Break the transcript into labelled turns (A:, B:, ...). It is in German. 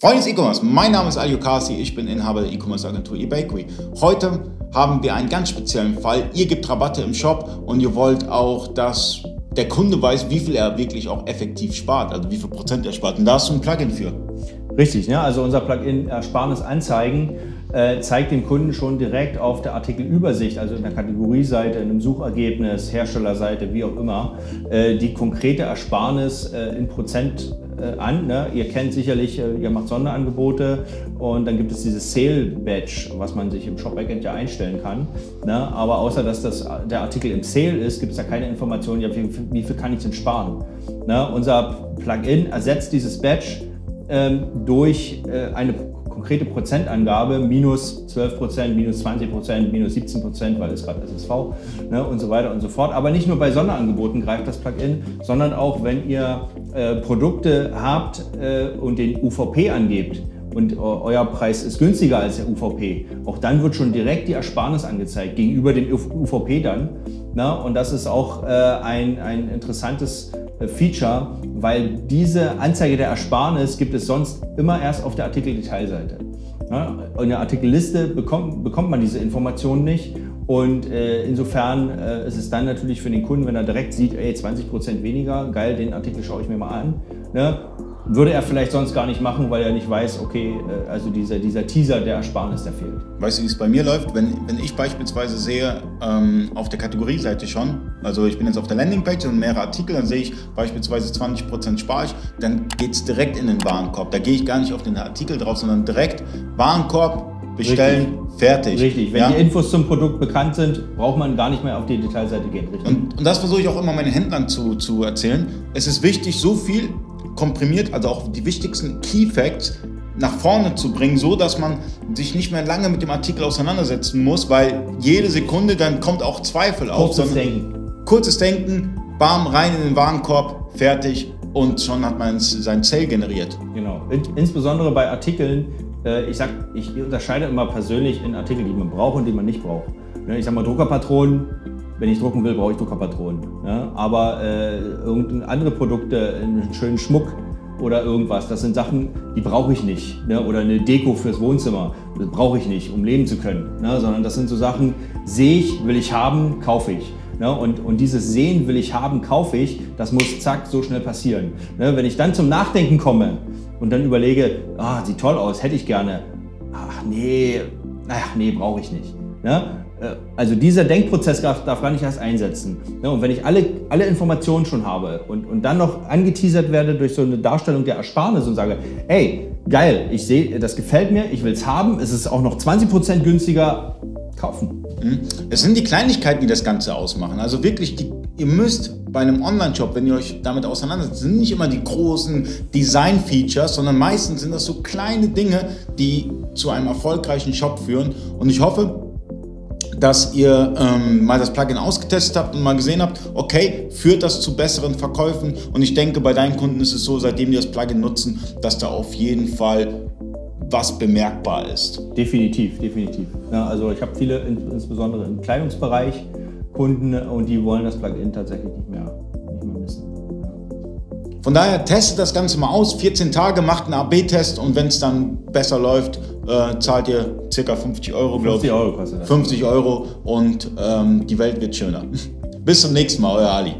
A: Freunde des E-Commerce, mein Name ist Alio Kasi, ich bin Inhaber der E-Commerce Agentur eBakery. Heute haben wir einen ganz speziellen Fall. Ihr gebt Rabatte im Shop und ihr wollt auch, dass der Kunde weiß, wie viel er wirklich auch effektiv spart, also wie viel Prozent er spart. Und da hast du ein Plugin für.
B: Richtig, ne? also unser Plugin Ersparnis anzeigen äh, zeigt dem Kunden schon direkt auf der Artikelübersicht, also in der Kategorieseite, in einem Suchergebnis, Herstellerseite, wie auch immer, äh, die konkrete Ersparnis äh, in Prozent äh, an. Ne? Ihr kennt sicherlich, äh, ihr macht Sonderangebote und dann gibt es dieses Sale Badge, was man sich im Shop Backend ja einstellen kann. Ne? Aber außer dass das, der Artikel im Sale ist, gibt es da keine Informationen, wie, viel kann ich denn sparen. Ne? Unser Plugin ersetzt dieses Badge ähm, durch äh, eine konkrete Prozentangabe, minus 12 Prozent, minus 20 Prozent, minus 17 Prozent, weil es gerade SSV ne, und so weiter und so fort. Aber nicht nur bei Sonderangeboten greift das Plugin, sondern auch wenn ihr äh, Produkte habt äh, und den UVP angebt und euer Preis ist günstiger als der UVP, auch dann wird schon direkt die Ersparnis angezeigt gegenüber dem UVP dann. Na, und das ist auch äh, ein, ein interessantes äh, Feature, weil diese Anzeige der Ersparnis gibt es sonst immer erst auf der Artikeldetailseite. In der Artikelliste bekommt, bekommt man diese Informationen nicht und äh, insofern äh, ist es dann natürlich für den Kunden, wenn er direkt sieht, ey, 20% weniger, geil, den Artikel schaue ich mir mal an. Ne? Würde er vielleicht sonst gar nicht machen, weil er nicht weiß, okay, äh, also dieser, dieser Teaser der Ersparnis, der fehlt.
A: Weißt du, wie es bei mir läuft? Wenn, wenn ich beispielsweise sehe, ähm, auf der Kategorieseite schon, also ich bin jetzt auf der Landingpage und mehrere Artikel, dann sehe ich beispielsweise 20% spare ich, dann geht es direkt in den Warenkorb. Da gehe ich gar nicht auf den Artikel drauf, sondern direkt Warenkorb, bestellen, Richtig. fertig.
B: Richtig, wenn ja? die Infos zum Produkt bekannt sind, braucht man gar nicht mehr auf die Detailseite gehen.
A: Und, und, das versuche ich auch immer meinen Händlern zu, zu erzählen. Es ist wichtig, so viel komprimiert, also auch die wichtigsten Key Facts nach vorne zu bringen, so dass man sich nicht mehr lange mit dem Artikel auseinandersetzen muss, weil jede Sekunde dann kommt auch Zweifel
B: auf. Kurzes Denken.
A: Kurzes Denken, bam, rein in den Warenkorb, fertig und schon hat man sein Sale generiert.
B: Genau. Insbesondere bei Artikeln, äh, ich sag, ich unterscheide immer persönlich in Artikeln, die man braucht und die man nicht braucht. Ne, ich sag mal Druckerpatronen, wenn ich drucken will, brauche ich Druckerpatronen. Ja? Aber äh, andere Produkte, einen schönen Schmuck oder irgendwas, das sind Sachen, die brauche ich nicht. Ne? Oder eine Deko fürs Wohnzimmer, das brauche ich nicht, um leben zu können. Ne? Sondern das sind so Sachen, sehe ich, will ich haben, kaufe ich. Ne? Und, und dieses Sehen will ich haben, kaufe ich, das muss zack so schnell passieren. Ne? Wenn ich dann zum Nachdenken komme und dann überlege, ah, sieht toll aus, hätte ich gerne. Ach nee, ach nee, brauche ich nicht. Ne? Äh, also dieser Denkprozess darf, darf, gar nicht erst einsetzen. Und wenn ich alle, alle Informationen schon habe und, und dann noch angeteasert werde durch so eine Darstellung der Ersparnis und sage, ey, geil, ich sehe, das gefällt mir, ich will es haben, es ist auch noch 20% günstiger, kaufen.
A: Mhm. Es sind die Kleinigkeiten, die das Ganze ausmachen. Also wirklich, die, ihr müsst bei einem Online-Shop, wenn ihr euch damit auseinandersetzt, sind nicht immer die großen Design-Features, sondern meistens sind das so kleine Dinge, die zu einem erfolgreichen Shop führen. Und ich hoffe, dass ihr ähm, mal das Plugin ausgetestet habt und mal gesehen habt, okay, führt das zu besseren Verkäufen? Und ich denke, bei deinen Kunden ist es so, seitdem die das Plugin nutzen, dass da auf jeden Fall was bemerkbar ist.
B: Definitiv, definitiv. Ja, also ich habe viele, insbesondere im Kleidungsbereich, Kunden und die wollen das Plugin tatsächlich nicht mehr, nicht mehr missen.
A: Von daher testet das Ganze mal aus, 14 Tage, macht einen AB-Test und wenn es dann besser läuft, äh, zahlt ihr ca. 50 Euro, glaube ich. 50 Euro kostet das. 50 Euro und ähm, die Welt wird schöner. Bis zum nächsten Mal, euer Ali.